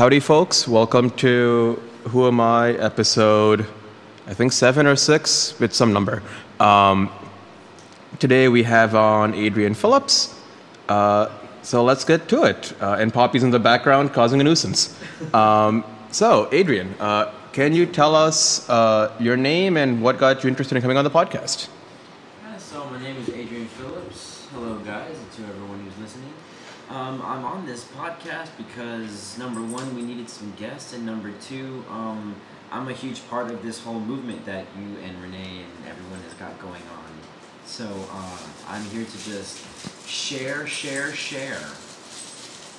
Howdy, folks. Welcome to Who Am I episode, I think seven or six, it's some number. Um, today we have on Adrian Phillips. Uh, so let's get to it. Uh, and Poppy's in the background causing a nuisance. Um, so, Adrian, uh, can you tell us uh, your name and what got you interested in coming on the podcast? Hi, so my name is Adrian Phillips. Hello, guys, and to everyone who's listening. Um, I'm on this podcast because number one, we needed some guests, and number two, um, I'm a huge part of this whole movement that you and Renee and everyone has got going on. So uh, I'm here to just share, share, share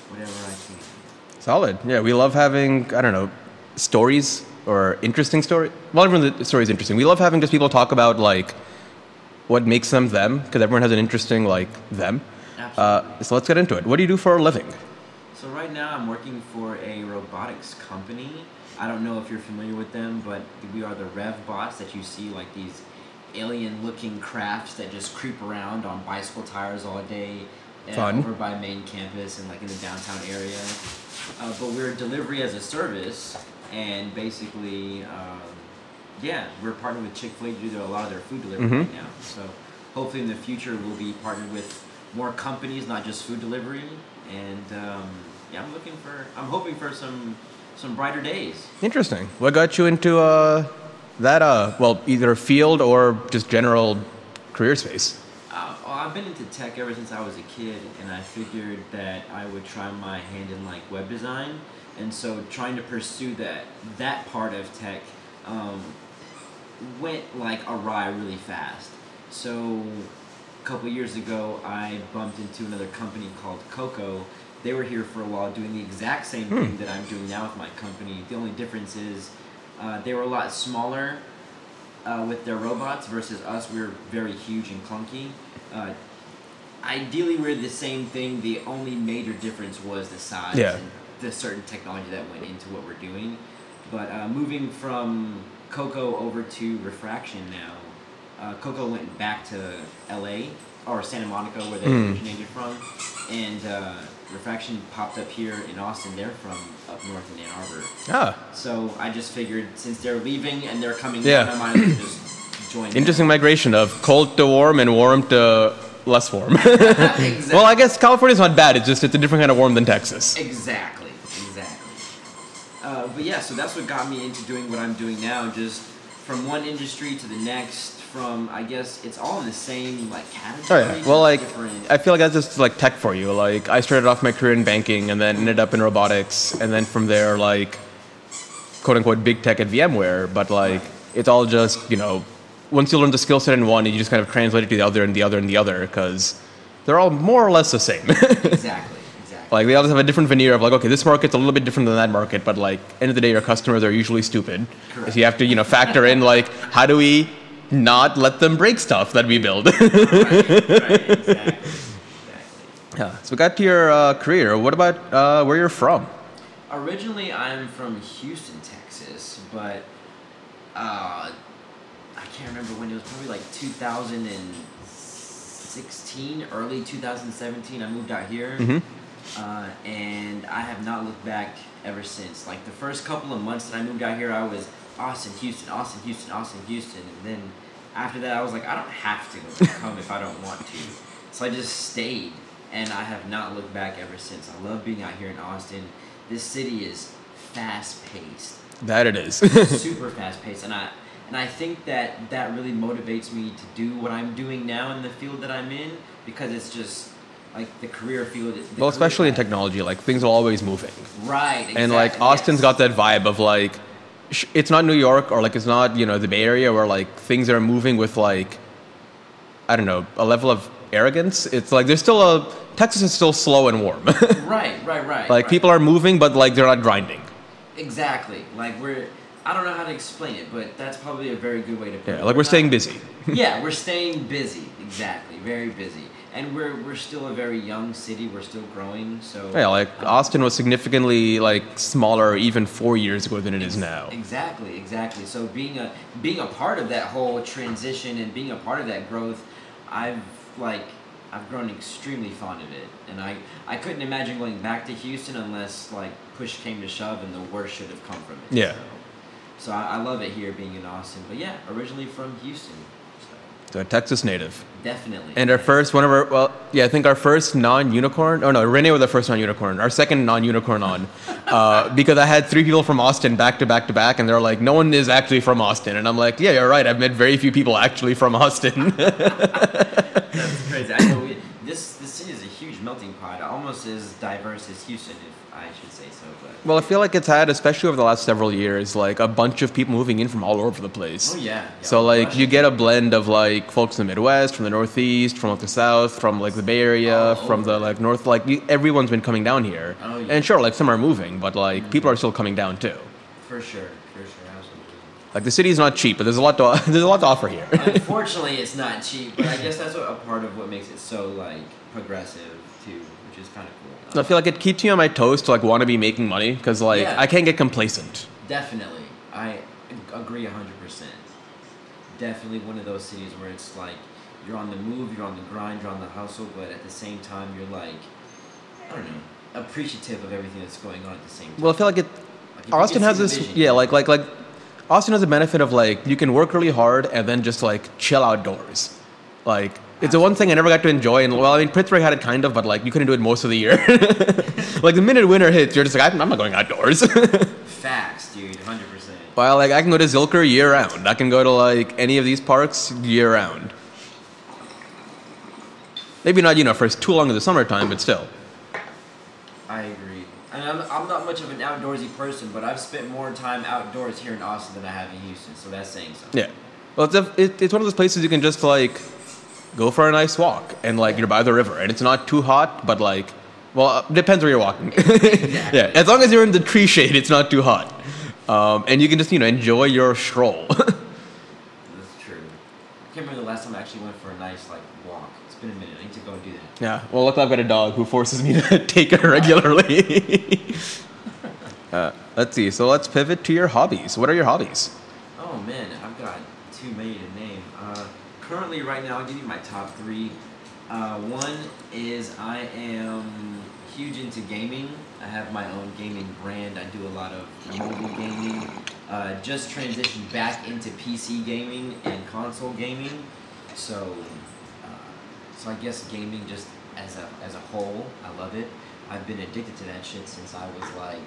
whatever I can. Solid. Yeah, we love having, I don't know, stories or interesting story. Well, everyone the story is interesting. We love having just people talk about like what makes them them because everyone has an interesting like them. Absolutely. Uh, so let's get into it. What do you do for a living? So right now I'm working for a robotics company. I don't know if you're familiar with them, but we are the Rev bots that you see like these alien looking crafts that just creep around on bicycle tires all day uh, Fun. over by main campus and like in the downtown area. Uh, but we're delivery as a service and basically um, yeah, we're partnered with Chick-fil-A to do a lot of their food delivery Mhm. right now. So hopefully in the future we'll be partnered with more companies, not just food delivery. And um, yeah, I'm looking for, I'm hoping for some some brighter days. Interesting. What got you into uh, that? Uh, well, either field or just general career space. Uh, well, I've been into tech ever since I was a kid, and I figured that I would try my hand in like web design, and so trying to pursue that that part of tech um, went like awry really fast. So a couple years ago, I bumped into another company called Coco. They were here for a while doing the exact same thing that I'm doing now with my company. The only difference is uh, they were a lot smaller uh, with their robots versus us. We were very huge and clunky. Uh, ideally, we're the same thing. The only major difference was the size Yeah. and the certain technology that went into what we're doing. But uh, moving from Coco over to Refraction now, uh, Coco went back to LA or Santa Monica where they Mm. originated from, and uh, Refraction popped up here in Austin. They're from up north in Ann Arbor. Ah, So I just figured since they're leaving and they're coming Yeah. down, I might as well just join. them. interesting migration of cold to warm and warm to less warm. exactly. well, I guess California's not bad. It's just it's a different kind of warm than Texas. Exactly, exactly. Uh, but yeah, so that's what got me into doing what I'm doing now. Just from one industry to the next. From I guess it's all in the same like Oh category. yeah. Well, like different. I feel like that's just like tech for you. Like I started off my career in banking and then ended up in robotics, and then from there, like quote unquote big tech at VMware. But like it's all just you know, once you learn the skill set in one, you just kind of translate it to the other and the other and the other because they're all more or less the same. exactly. Like they all have a different veneer of like okay, this market's a little bit different than that market, but like end of the day, your customers are usually stupid. Correct. So you have to you know factor in like how do we not let them break stuff that we build. right, right, exactly, exactly. Yeah. So we got to your uh, career. What about uh, where you're from? Originally, I'm from Houston, Texas, but uh, I can't remember when it was. Probably like 2016, early 2017. I moved out here, Mhm. Uh, and I have not looked back ever since. Like the first couple of months that I moved out here, I was Austin, Houston, Austin, Houston, Austin, Houston, and then after that, I was like, I don't have to come if I don't want to. So I just stayed, and I have not looked back ever since. I love being out here in Austin. This city is fast paced, That it is. super fast paced, and I and I think that that really motivates me to do what I'm doing now in the field that I'm in because it's just like the career field. the well, especially in technology, like things are always moving, Right. and like exactly, Austin's yes. got that vibe of like, sh- it's not New York or like it's not you know the Bay Area where like things are moving with like, I don't know, a level of arrogance. It's like there's still a Texas is still slow and warm. Right, right, right. like right. people are moving, but like they're not grinding. Exactly. Like we're. I don't know how to explain it, but that's probably a very good way to put it. Yeah, like we're staying not- busy. yeah, we're staying busy. Exactly, very busy, and we're we're still a very young city. We're still growing. So Yeah, like um, Austin was significantly like smaller even four years ago than it is now. Exactly, exactly. So being a being a part of that whole transition and being a part of that growth, I've like I've grown extremely fond of it, and I I couldn't imagine going back to Houston unless like push came to shove, and the worst should have come from it. Yeah. So, so I, I love it here being in Austin. But yeah, originally from Houston. A Texas native. definitely. And our first, one of our, well, yeah, I think our first non-unicorn, oh no, Renee was the first non-unicorn, our second non-unicorn on, uh, because I had three people from Austin back to back to back, and they're like, no one is actually from Austin, and I'm like, yeah, you're right, I've met very few people actually from Austin. That's crazy. I know we, this this city is a huge melting pot, almost as diverse as Houston, if I should say so. But well, I feel like it's had, especially over the last several years, like a bunch of people moving in from all over the place. oh yeah. yeah. So like you get a blend of like folks in the Midwest, from the Northeast, from like the South, from like the Bay Area, All from the like North. Like you, everyone's been coming down here, Oh, yeah. and sure, like some are moving, but like mm-hmm. people are still coming down too. for sure, for sure, absolutely. Like the city is not cheap, but there's a lot to there's a lot to offer here. Unfortunately, it's not cheap, but I guess that's what, a part of what makes it so like progressive too, which is kind of cool. I feel like it keeps me on my toes to like want to be making money because like Yeah. I can't get complacent. Definitely, I agree hundred percent. Definitely one of those cities where it's like you're on the move, you're on the grind, you're on the hustle, but at the same time you're like, I don't know, appreciative of everything that's going on at the same time. Well, I feel like it. Like, Austin has this, vision, yeah, like like like Austin has a benefit of like you can work really hard and then just like chill outdoors. Like it's the one thing I never got to enjoy. And well, I mean, Pittsburgh had it kind of, but like you couldn't do it most of the year. like the minute winter hits, you're just like, I'm, I'm not going outdoors. Facts, dude, hundred percent. well, like I can go to Zilker year round. I can go to like any of these parks year round. Maybe not, you know, for too long in the summertime, but still. And I'm, I'm not much of an outdoorsy person, but I've spent more time outdoors here in Austin than I have in Houston, so that's saying something. Yeah. Well, it's, a, it, it's one of those places you can just like go for a nice walk and like you're by the river and it's not too hot, but like, well, uh, depends where you're walking. yeah. As long as you're in the tree shade, it's not too hot. Um, and you can just, you know, enjoy your stroll. That's true. I can't remember the last time I actually went for a nice like been a minute. I need to go and do that. yeah. Well, look, I've got a dog who forces me to take it regularly. uh, let's see. So let's pivot to your hobbies. What are your hobbies? Oh man, I've got too many to name. Uh, currently, right now, I'll give you my top three. Uh, one is I am huge into gaming. I have my own gaming brand. I do a lot of mobile gaming. Uh, just transitioned back into PC gaming and console gaming. So, so I guess gaming just as a as a whole, I love it. I've been addicted to that shit since I was like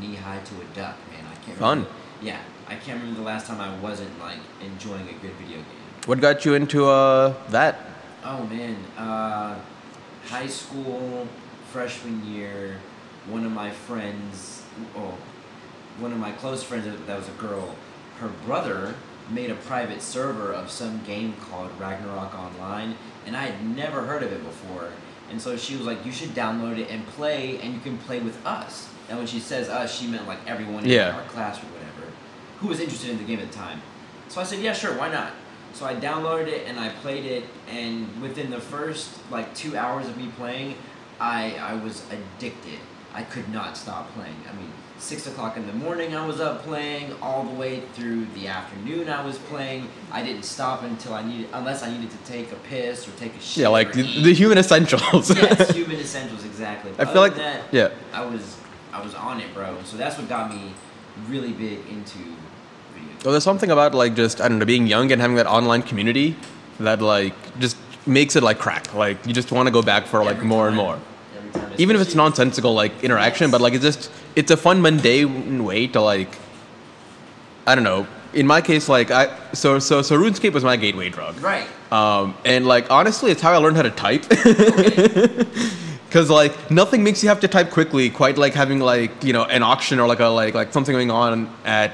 knee high to a duck, man. I can't. Fun. Remember, yeah, I can't remember the last time I wasn't like enjoying a good video game. What got you into uh, that? Oh man, uh, high school freshman year, one of my friends, oh, one of my close friends that that was a girl, her brother made a private server of some game called Ragnarok Online, and I had never heard of it before. And so she was like, "You should download it and play, and you can play with us." And when she says us, she meant like everyone in Yeah. our class or whatever, who was interested in the game at the time. So I said, "Yeah, sure, why not?" So I downloaded it and I played it, and within the first like two hours of me playing, I I was addicted. I could not stop playing. I mean, six o'clock in the morning I was up playing, all the way through the afternoon I was playing. I didn't stop until I needed, unless I needed to take a piss or take a shit. Yeah, like the, the human essentials. yes, human essentials exactly. I feel other like, that, yeah. I was I was on it, bro. So that's what got me really big into video games. Well, there's something about like just I don't know being young and having that online community that like just makes it like crack. Like you just want to go back for like Every more and more. Even if it's nonsensical like interaction, but like it's just it's a fun mundane way to like I don't know. In my case, like I so so so RuneScape was my gateway drug. Right. Um, and like honestly, it's how I learned how to type. Cause like nothing makes you have to type quickly, quite like having like you know an auction or like a like like something going on at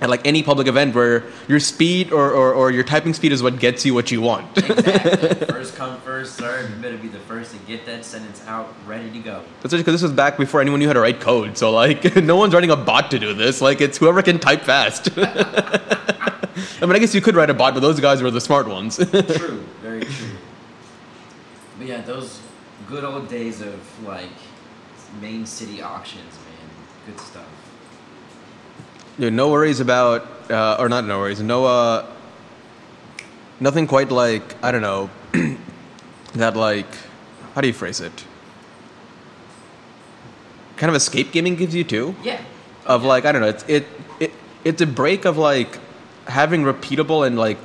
at like any public event where your speed or, or, or your typing speed is what gets you what you want. exactly. First come, first serve. You better be the first to get that sentence out, ready to go. Especially because this was back before anyone knew how to write code. So like no one's writing a bot to do this. Like it's whoever can type fast. I mean, I guess you could write a bot, but those guys were the smart ones. True, very true. But yeah, those good old days of like main city auctions, man. Good stuff. Dude, no worries about, uh, or not no worries, no, uh, nothing quite like, I don't know, that like, how do you phrase it? kind of escape gaming gives you too. Yeah. Of like I don't know, it's it, it it's a break of like having repeatable and like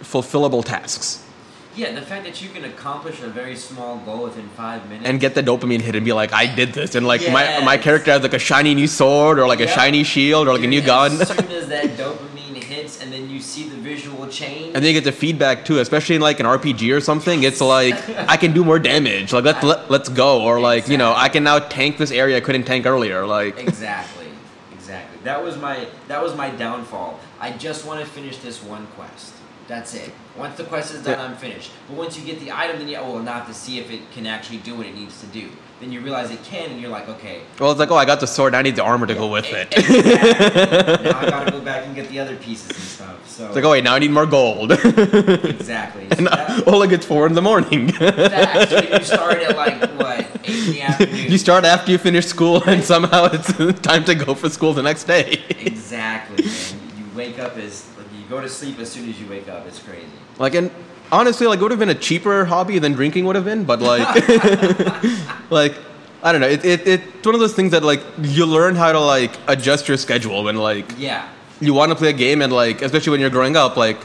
fulfillable tasks Yeah, the fact that you can accomplish a very small goal within five minutes. and get the dopamine hit and be like I did this and like my my character has like a shiny new sword or like a shiny shield or like a new gun. As soon as that dopamine hits, and then you see the visual change. And then you get the feedback too, especially in like an RPG or something. It's like I can do more damage. Like let's let, let's go, or like you know I can now tank this area I couldn't tank earlier. Like exactly, exactly. That was my that was my downfall. I just want to finish this one quest. That's it. Once the quest is done, Yeah. I'm finished. But once you get the item, then you oh well, have to see if it can actually do what it needs to do. Then you realize it can, and you're like, okay. well, it's like oh I got the sword, I need the armor to go with it. Exactly. now I gotta go back and get the other pieces and stuff. So It's like oh wait now I need more gold. exactly. So and that- all it gets four in the morning. Facts. So you start at like what eight in the afternoon. you start after you finish school, and somehow it's time to go for school the next day. exactly, man. You wake up as go to sleep as soon as you wake up. It's crazy. Like, and honestly, like, it would have been a cheaper hobby than drinking would have been, but like, like, I don't know. It, it, it's one of those things that like you learn how to like adjust your schedule when like Yeah. you want to play a game and like especially when you're growing up like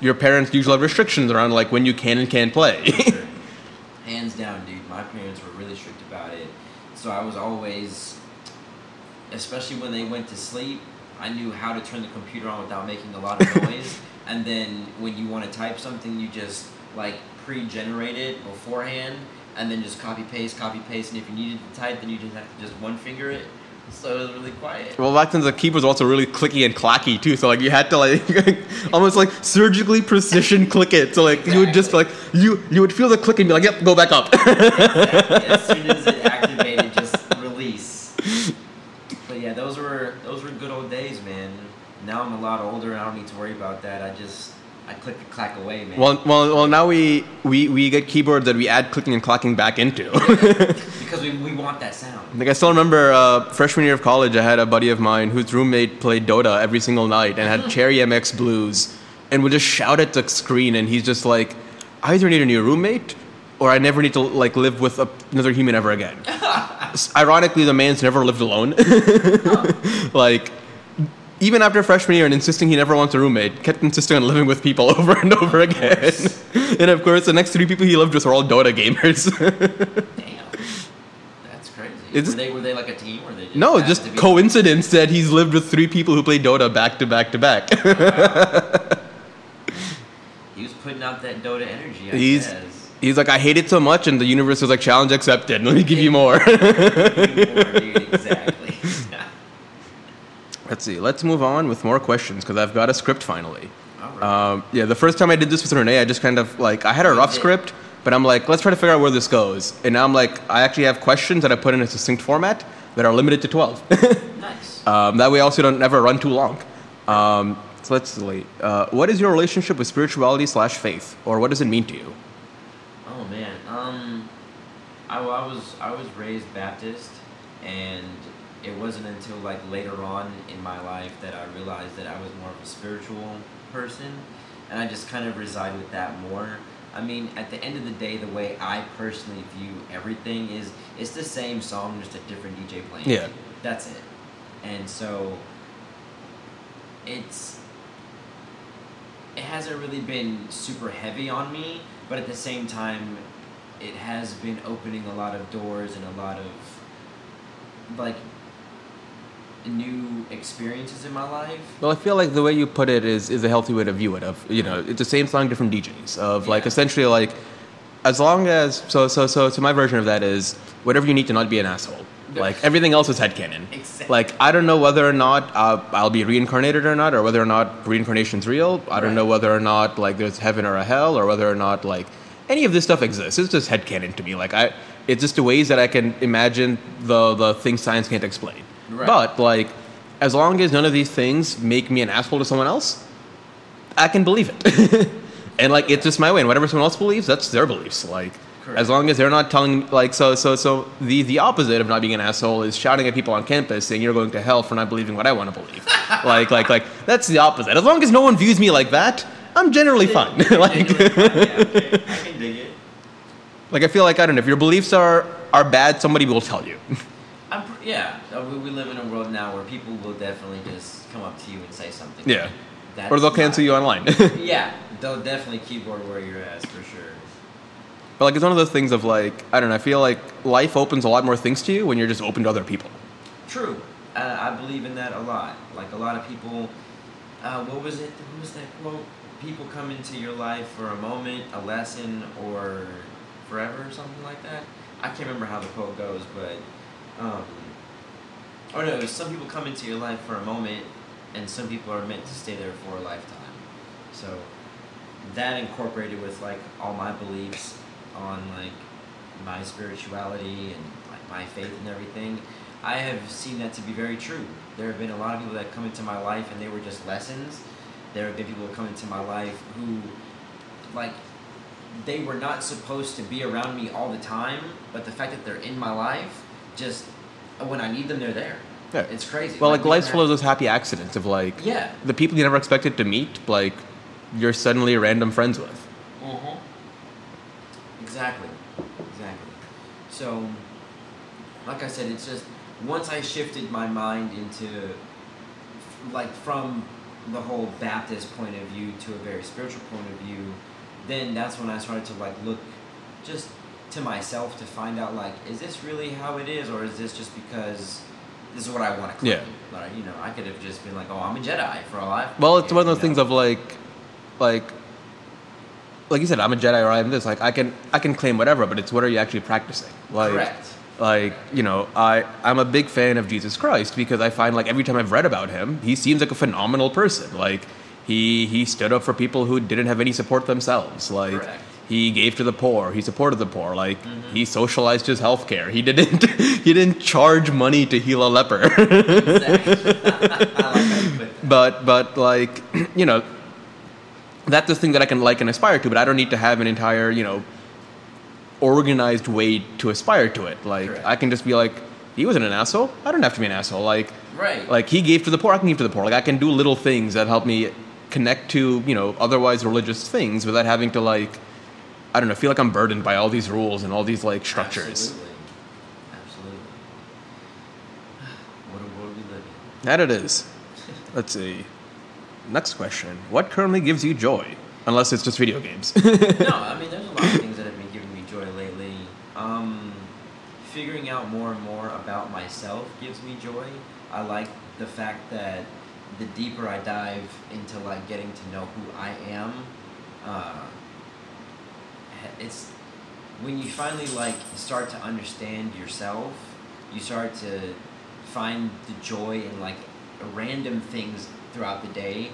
your parents usually have restrictions around like when you can and can't play. Hands down, dude. My parents were really strict about it. So I was always, especially when they went to sleep, I knew how to turn the computer on without making a lot of noise. and then when you want to type something, you just like pre-generate it beforehand, and then just copy paste, copy paste. And if you needed to type, then you just have to just one finger it. So it was really quiet. well, back then the keyboard was also really clicky and clacky too, so like you had to like almost like surgically precision click it. So like you would just like you you would feel the click and be like, yep, go back up. Exactly. As soon as it activated, just release. But yeah, those were those were good old days, man. Now I'm a lot older and I don't need to worry about that. I just I click and clack away, man. Well, well, well. Now we, we, we get keyboards that we add clicking and clacking back into. because we, we want that sound. like I still remember uh, freshman year of college, I had a buddy of mine whose roommate played Dota every single night and had Cherry MX Blues, and would just shout at the screen, and he's just like, I either need a new roommate, or I never need to like live with a, another human ever again. Ironically, the man's never lived alone. like. Even after freshman year and insisting he never wants a roommate, kept insisting on living with people over and over again. and of course, the next three people he lived with were all Dota gamers. Damn. That's crazy. It's- were they were they like a team or they just no, just coincidence that he's lived with three people who play Dota back to back to back. He was putting out that Dota energy. I He's guess. He's like, I hate it so much, and the universe was like, challenge accepted. Let me give you more. More, exactly. Let's see. Let's move on with more questions because I've got a script finally. All right. Um, yeah, the first time I did this with Renee, I just kind of like I had a rough script, but I'm like, let's try to figure out where this goes. And now I'm like, I actually have questions that I put in a succinct format that are limited to 12. nice. um, that way, also don't never run too long. Um, so let's see. Uh, what is your relationship with spirituality slash faith, or what does it mean to you? I, I was I was raised Baptist, and it wasn't until like later on in my life that I realized that I was more of a spiritual person, and I just kind of reside with that more. I mean, at the end of the day, the way I personally view everything is it's the same song, just a different DJ playing. Yeah. That's it. And so it's it hasn't really been super heavy on me, but at the same time, it has been opening a lot of doors and a lot of like new experiences in my life. Well, I feel like the way you put it is is a healthy way to view it. Of you know, it's the same song, different DJs. Of like essentially like, as long as so so so so my version of that is whatever you need to not be an asshole. Like everything else is headcanon. Exactly. Like I don't know whether or not uh, I'll be reincarnated or not, or whether or not reincarnation's real. I don't Right. know whether or not like there's heaven or a hell, or whether or not like any of this stuff exists. It's just headcanon to me. Like I, it's just the ways that I can imagine the the things science can't explain. Right. But like, as long as none of these things make me an asshole to someone else, I can believe it. and like, it's just my way. And whatever someone else believes, that's their beliefs. Like, Correct. as long as they're not telling me like so so so the the opposite of not being an asshole is shouting at people on campus saying you're going to hell for not believing what I want to believe. like like like that's the opposite. As long as no one views me like that, I'm generally fine. like Genuinely fun, yeah, okay. I can dig it. like I feel like I don't know if your beliefs are are bad, somebody will tell you. I'm yeah. uh, We, live in a world now where people will definitely just come up to you and say something. Yeah. That's or they'll cancel you online. Yeah, they'll definitely keyboard warrior your ass for sure. but like it's one of those things of like I don't know. I feel like life opens a lot more things to you when you're just open to other people. True. Uh, I believe in that a lot. Like a lot of people. Uh, what was it? What was that quote? People come into your life for a moment, a lesson, or forever, or something like that. I can't remember how the quote goes, but. Um, oh no, some people come into your life for a moment, and some people are meant to stay there for a lifetime. So, that incorporated with like all my beliefs on like my spirituality and like my faith and everything, I have seen that to be very true. There have been a lot of people that come into my life and they were just lessons. There have been people come into my life who, like, they were not supposed to be around me all the time, but the fact that they're in my life, just when I need them, they're there. Yeah. It's crazy. Well, like we life's full of those happy accidents of like Yeah. the people you never expected to meet, like you're suddenly random friends with. Mm-hmm. Exactly. Exactly. So, like I said, it's just once I shifted my mind into, like, from the whole Baptist point of view to a very spiritual point of view, then that's when I started to, like, look just to myself to find out, like, is this really how it is, or is this just because this is what I want to claim? Yeah. Like, you know, I could have just been like, oh, I'm a Jedi for all I. Well, it's one of those you things of like, like, like you said, I'm a Jedi or I'm this. Like, I can I can claim whatever, but it's what are you actually practicing? Like, Correct. Like you know, I I'm a big fan of Jesus Christ because I find like every time I've read about him, he seems like a phenomenal person. Like, he he stood up for people who didn't have any support themselves. Like. Correct. He gave to the poor. He supported the poor. Like Mhm. he socialized his health care. He didn't. He didn't charge money to heal a leper. Like how you put that. but but like you know that's the thing that i can like and aspire to but i don't need to have an entire you know organized way to aspire to it like Correct. i can just be like he wasn't an asshole i don't have to be an asshole like Right. like he gave to the poor i can give to the poor like i can do little things that help me connect to you know otherwise religious things without having to like i don't know feel like i'm burdened by all these rules and all these like structures Absolutely. Absolutely. What a world we live in. that it is let's see next question what currently gives you joy unless it's just video games no, I mean, there's a lot of things that have been giving me joy lately. Um, figuring out more and more about myself gives me joy. I like the fact that the deeper I dive into like getting to know who I am, uh, it's when you finally like start to understand yourself, you start to find the joy in like random things throughout the day.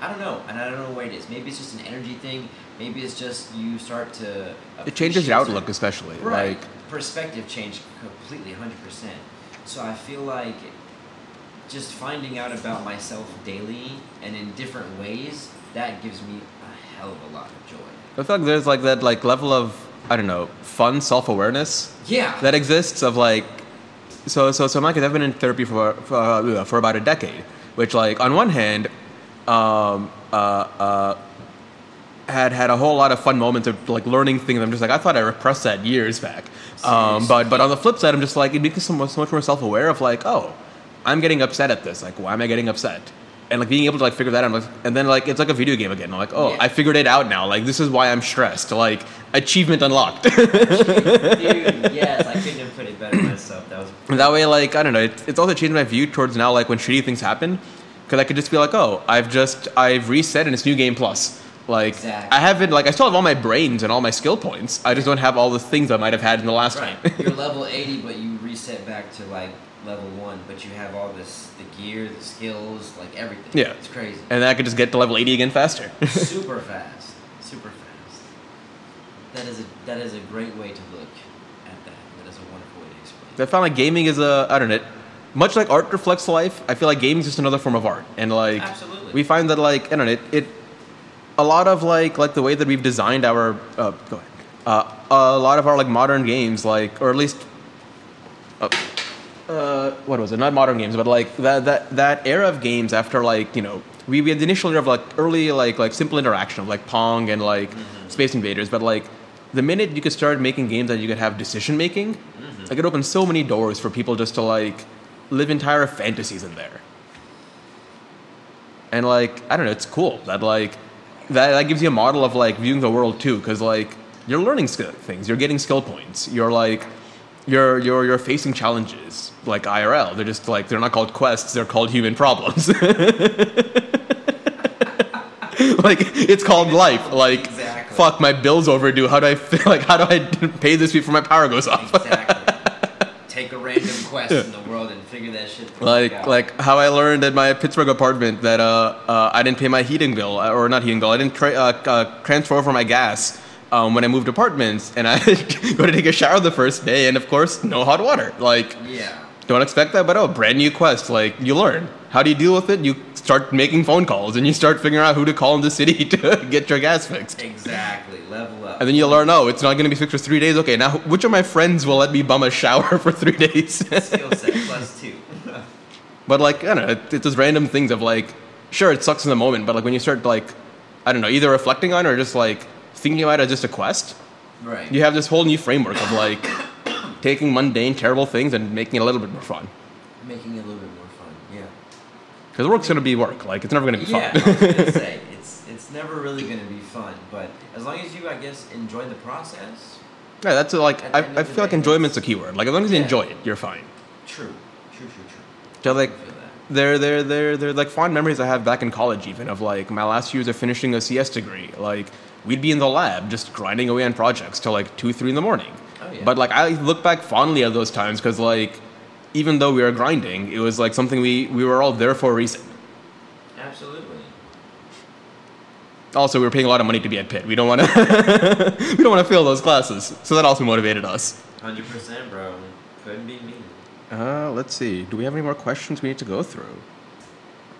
I don't know, and I don't know what it is. Maybe it's just an energy thing. Maybe it's just you start to. it changes your outlook especially Right. like Perspective changed completely, 100%. So I feel like just finding out about myself daily and in different ways, that gives me a hell of a lot of joy. i feel like there's like that like level of i don't know fun self-awareness Yeah. that exists of like so so so Mike, I've been in therapy for for, uh, for about a decade, which like on one hand, um, uh, uh, had had a whole lot of fun moments of like learning things. I'm just like I thought I repressed that years back, um, but but on the flip side, I'm just like it becomes so much, so much more self aware of like oh, I'm getting upset at this. Like why am I getting upset? And like being able to like figure that out, like, and then like it's like a video game again. I'm like, oh, Yeah. I figured it out now. Like this is why I'm stressed. Like achievement unlocked. Dude, yes, I couldn't have put it better myself. That was that way, like I don't know, it's, it's also changed my view towards now, like when shitty things happen, because I could just be like, oh, I've just I've reset and it's new game plus. Like Exactly. I haven't like I still have all my brains and all my skill points. I just don't have all the things I might have had in the last right. time. You're level 80, but you reset back to like level one, but you have all this the gear, the skills, like everything. Yeah. It's crazy. and then I could just get to level eighty again faster. super fast, super fast. That is a that is a great way to look at that. That is a wonderful way to explain. I found like gaming is a I don't know, much like art reflects life. I feel like gaming is just another form of art, and like Absolutely. we find that like I don't know, it, it a lot of like like the way that we've designed our uh, go ahead. Uh, a lot of our like modern games, like or at least uh, uh, what was it? Not modern games, but like that that that era of games after like you know we, we had the initial era of like early like like simple interaction of like Pong and like Space Invaders, but like the minute you could start making games that you could have decision making, Mm-hmm. Like it opened so many doors for people just to like live entire fantasies in there. And like I don't know, it's cool that like that that gives you a model of like viewing the world too, because like you're learning skill things, you're getting skill points, you're like you're you're you're facing challenges like IRL. They're just like they're not called quests, they're called human problems. like it's called life. Like Exactly. fuck, my bill's overdue. How do I like how do I pay this before my power goes off? Exactly. Take a random quest in the world and figure that shit. like out. like how I learned at my Pittsburgh apartment that uh, uh, I didn't pay my heating bill uh, or not heating bill. I didn't tra- uh, uh, transfer over my gas um, when I moved apartments, and I go to take a shower the first day, and of course, no hot water. Like Yeah. Don't expect that, but oh, brand new quest. Like you learn how do you deal with it. You start making phone calls, and you start figuring out who to call in the city to get your gas fixed. Exactly. Level up. And then you learn, oh, it's not going to be fixed for three days. Okay, now which of my friends will let me bum a shower for three days? Skill set plus two. But like I don't know, it- it's just random things of like, sure, it sucks in the moment, but like when you start like, I don't know, either reflecting on or just like thinking about it as just a quest, right. you have this whole new framework of like taking mundane, terrible things and making it a little bit more fun. Making it a little bit more fun. Yeah. Because work's gonna be work, like it's never gonna be fun. Yeah. fun. I was gonna say it's it's never really gonna be fun, but as long as you, I guess, enjoy the process. yeah, that's uh, like I, I feel like enjoyment's a keyword. Like as long as you Yeah. enjoy it, you're fine. True. True. True. True. So like I feel that. they're they're they're they're like fond memories I have back in college even of like my last years of finishing a CS degree. Like we'd be in the lab just grinding away on projects till like two, three in the morning. Yeah. But like I look back fondly at those times because like even though we were grinding, it was like something we we were all there for a reason. Absolutely. Also, we were paying a lot of money to be at Pitt. We don't want to we don't want to fail those classes, so that also motivated us. Hundred percent, bro. Couldn't be me. Uh, let's see. Do we have any more questions we need to go through?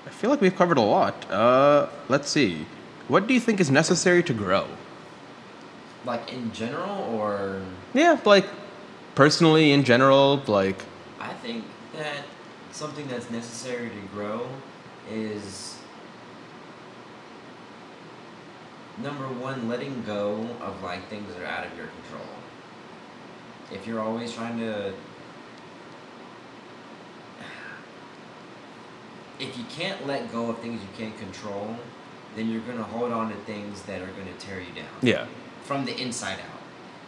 I feel like we've covered a lot. Uh, let's see. What do you think is necessary to grow? Like in general, or? Yeah, like personally, in general, like I think that something that's necessary to grow is number one, letting go of like things that are out of your control. If you're always trying to if you can't let go of things you can't control, then you're gonna hold on to things that are gonna tear you down. Yeah, from the inside out.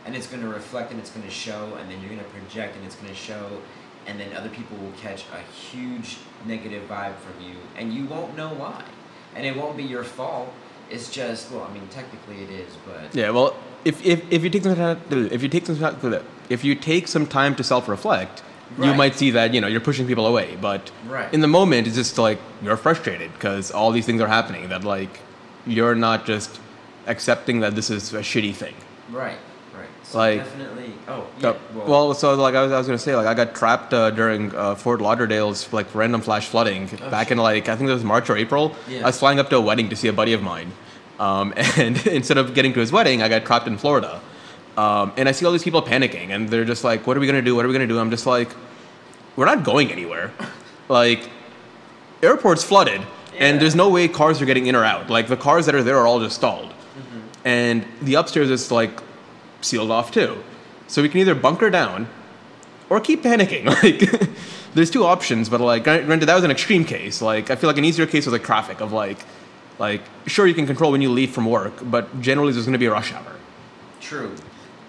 And it's going to reflect and it's going to show, and then you're going to project and it's going to show, and then other people will catch a huge negative vibe from you, and you won't know why. And it won't be your fault. It's just, well, I mean, technically it is, but. yeah. Well, if if, if you take some time, if you take some time, if you take some time to self-reflect, you might see that you know you're pushing people away. But Right. in the moment, it's just like you're frustrated because all these things are happening. That like you're not just accepting that this is a shitty thing. Right, right. So Like- definitely. Oh, yeah. Uh, well, so like I was, I was gonna say, like I got trapped uh, during uh, Fort Lauderdale's like random flash flooding Oh, back shit. in like I think it was March or April. Yeah. I was flying up to a wedding to see a buddy of mine, um, and instead of getting to his wedding, I got trapped in Florida. Um, and I see all these people panicking, and they're just like, "What are we gonna do? What are we gonna do?" I'm just like, "We're not going anywhere. like, airport's flooded, and there's no way cars are getting in or out. Like the cars that are there are all just stalled, and the upstairs is like sealed off too. So we can either bunker down or keep panicking. Like, there's two options, but like, granted, that was an extreme case. Like, I feel like an easier case was like traffic of like, like, sure you can control when you leave from work, but generally there's going to be a rush hour, True.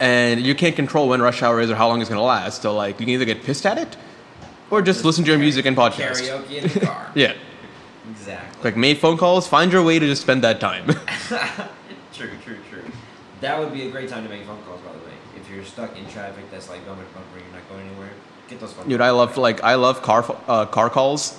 and you can't control when rush hour is or how long it's going to last. So like, you can either get pissed at it, or just listen to your music and podcast. Karaoke in the car. Yeah, Exactly. like make phone calls. Find your way to just spend that time. true, true, true. That would be a great time to make phone calls, by the way. If you're stuck in traffic that's like bumper to bumper, you're not going anywhere, get those phone Dude, calls. I love like I love car uh, car calls.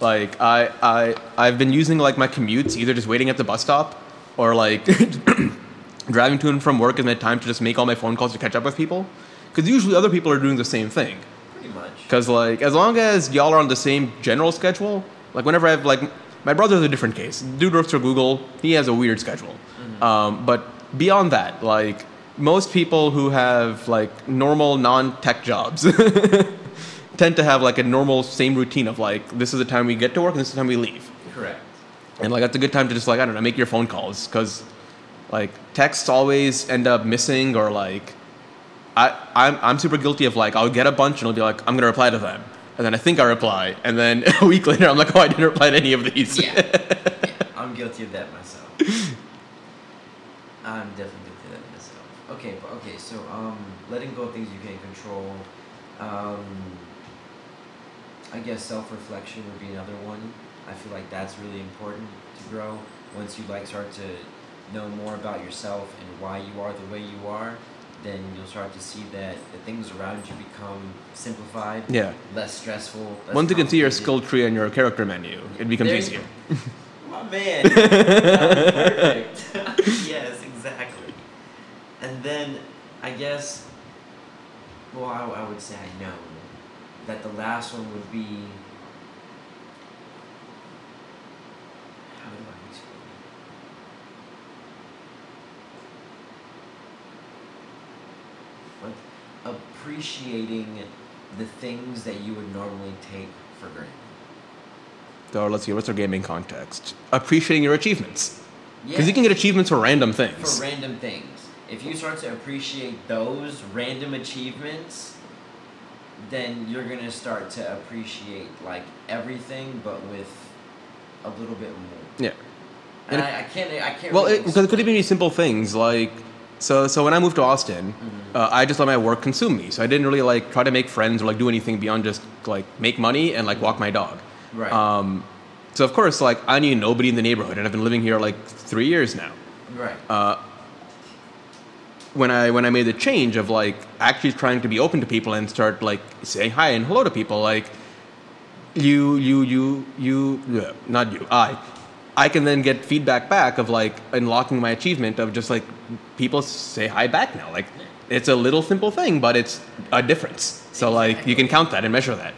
Like I I I've been using like my commutes either just waiting at the bus stop or like driving to and from work in that time to just make all my phone calls to catch up with people. Because usually other people are doing the same thing. Pretty much. Because like as long as y'all are on the same general schedule, like whenever I have like my brother's a different case. Dude works for Google. He has a weird schedule. Um, but beyond that, like most people who have like normal non-tech jobs tend to have like a normal same routine of like this is the time we get to work and this is the time we leave. Correct. And like that's a good time to just like I don't know make your phone calls because like texts always end up missing or like I, I'm, I'm super guilty of like, I'll get a bunch and I'll be like, I'm going to reply to them. And then I think I reply. And then a week later, I'm like, oh, I didn't reply to any of these. Yeah. Yeah, I'm guilty of that myself. I'm definitely guilty of that myself. Okay, but okay, so um, letting go of things you can't control. Um, I guess self-reflection would be another one. I feel like that's really important to grow. Once you like start to know more about yourself and why you are the way you are, then you'll start to see that the things around you become simplified, Yeah. less stressful. Less Once you can see your skill tree and your character menu, it becomes easier. My man. Perfect. exactly. And then I guess, well, I, I would say I know that the last one would be. Like appreciating the things that you would normally take for granted. So let's see, what's our gaming context? Appreciating your achievements. Because Yeah. you can get achievements for random things. for random things. If you start to appreciate those random achievements, then you're gonna start to appreciate like everything, but with a little bit more. yeah. And And I, I can't. I can't. Well, really it, because it could even be simple things like, so so when I moved to Austin, Mm-hmm. uh, I just let my work consume me. So I didn't really like try to make friends or like do anything beyond just like make money and like walk my dog. Right. Um, so of course, like I knew nobody in the neighborhood, and I've been living here like three years now. right. Uh, when I when I made the change of like actually trying to be open to people and start like saying hi and hello to people, like you you you you yeah, not you I I can then get feedback back of like unlocking my achievement of just like people say hi back now. Like it's a little simple thing, but it's a difference. So like you can count that and measure that.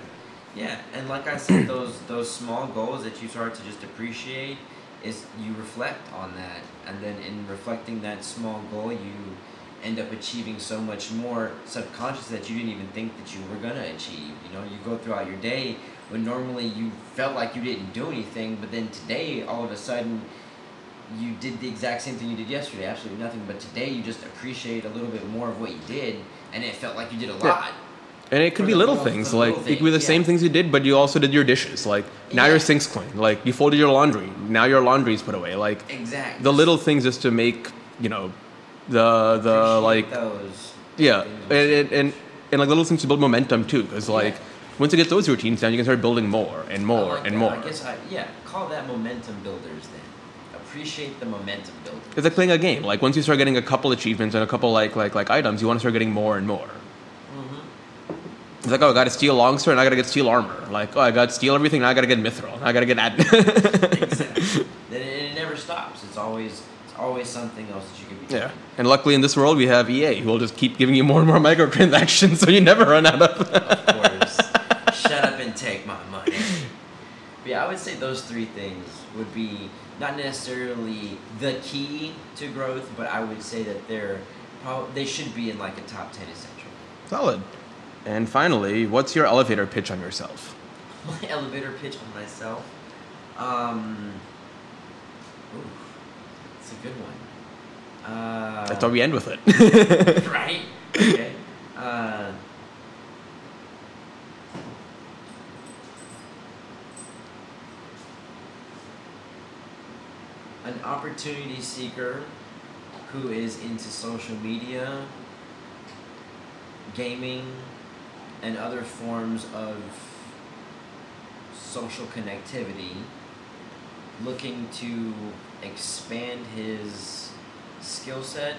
Yeah, and like I said, those those small goals that you start to just appreciate is you reflect on that, and then in reflecting that small goal, you end up achieving so much more subconscious that you didn't even think that you were gonna achieve. You know, you go throughout your day when normally you felt like you didn't do anything, but then today all of a sudden you did the exact same thing you did yesterday, absolutely nothing. But today you just appreciate a little bit more of what you did, and it felt like you did a Yeah. And it could be little little- things, like little it could be the same things you did, but you also did your dishes. Like now your sink's clean. Like you folded your laundry. Now your laundry's put away. Like Exactly. the little things just to make you know the the Appreciate like those. yeah and and, and, and like little things to build momentum too. Because like Yeah. once you get those routines down, you can start building more and more like and that. more. I guess I yeah call that momentum builders then. Appreciate the momentum builders. It's like playing a game. Like once you start getting a couple achievements and a couple like like like items, you want to start getting more and more. It's like, oh, I got to steel longsword, and I got to get steel armor. Like, oh, I got to steel everything, now I got to get mithril. Now I got to get ad. exactly. Then it, it never stops. It's always it's always something else that you can be. yeah. doing. And luckily in this world, we have EA, who will just keep giving you more and more microtransactions, so you never run out of. Of course. Shut up and take my money. But yeah, I would say those three things would be not necessarily the key to growth, but I would say that they're they should be in like a top ten essential. Solid. And finally, what's your elevator pitch on yourself? My elevator pitch on myself. Um. Ooh, it's a good one. Uh, That's how we end with it. right? Okay. Uh, an opportunity seeker who is into social media, gaming, and other forms of social connectivity, looking to expand his skill set,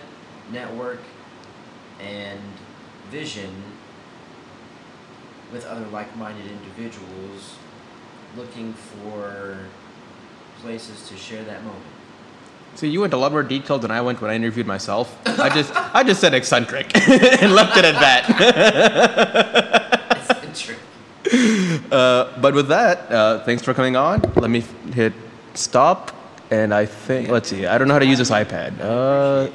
network, and vision with other like minded individuals looking for places to share that moment. See, you went a lot more detailed than I went when I interviewed myself. I just, I just said eccentric and left it at that. Uh, but with that, uh, thanks for coming on. Let me f- hit stop, and I think let's see. I don't know how to use this iPad. Uh.